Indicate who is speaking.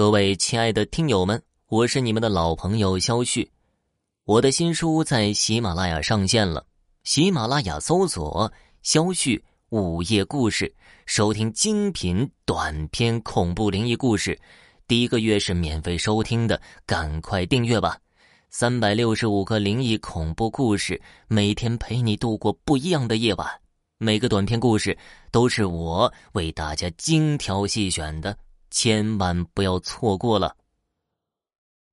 Speaker 1: 各位亲爱的听友们，我是你们的老朋友肖旭。我的新书在喜马拉雅上线了，喜马拉雅搜索“肖旭午夜故事”，收听精品短篇恐怖灵异故事。第一个月是免费收听的，赶快订阅吧！三百六十五个灵异恐怖故事，每天陪你度过不一样的夜晚。每个短篇故事都是我为大家精挑细选的。千万不要错过了。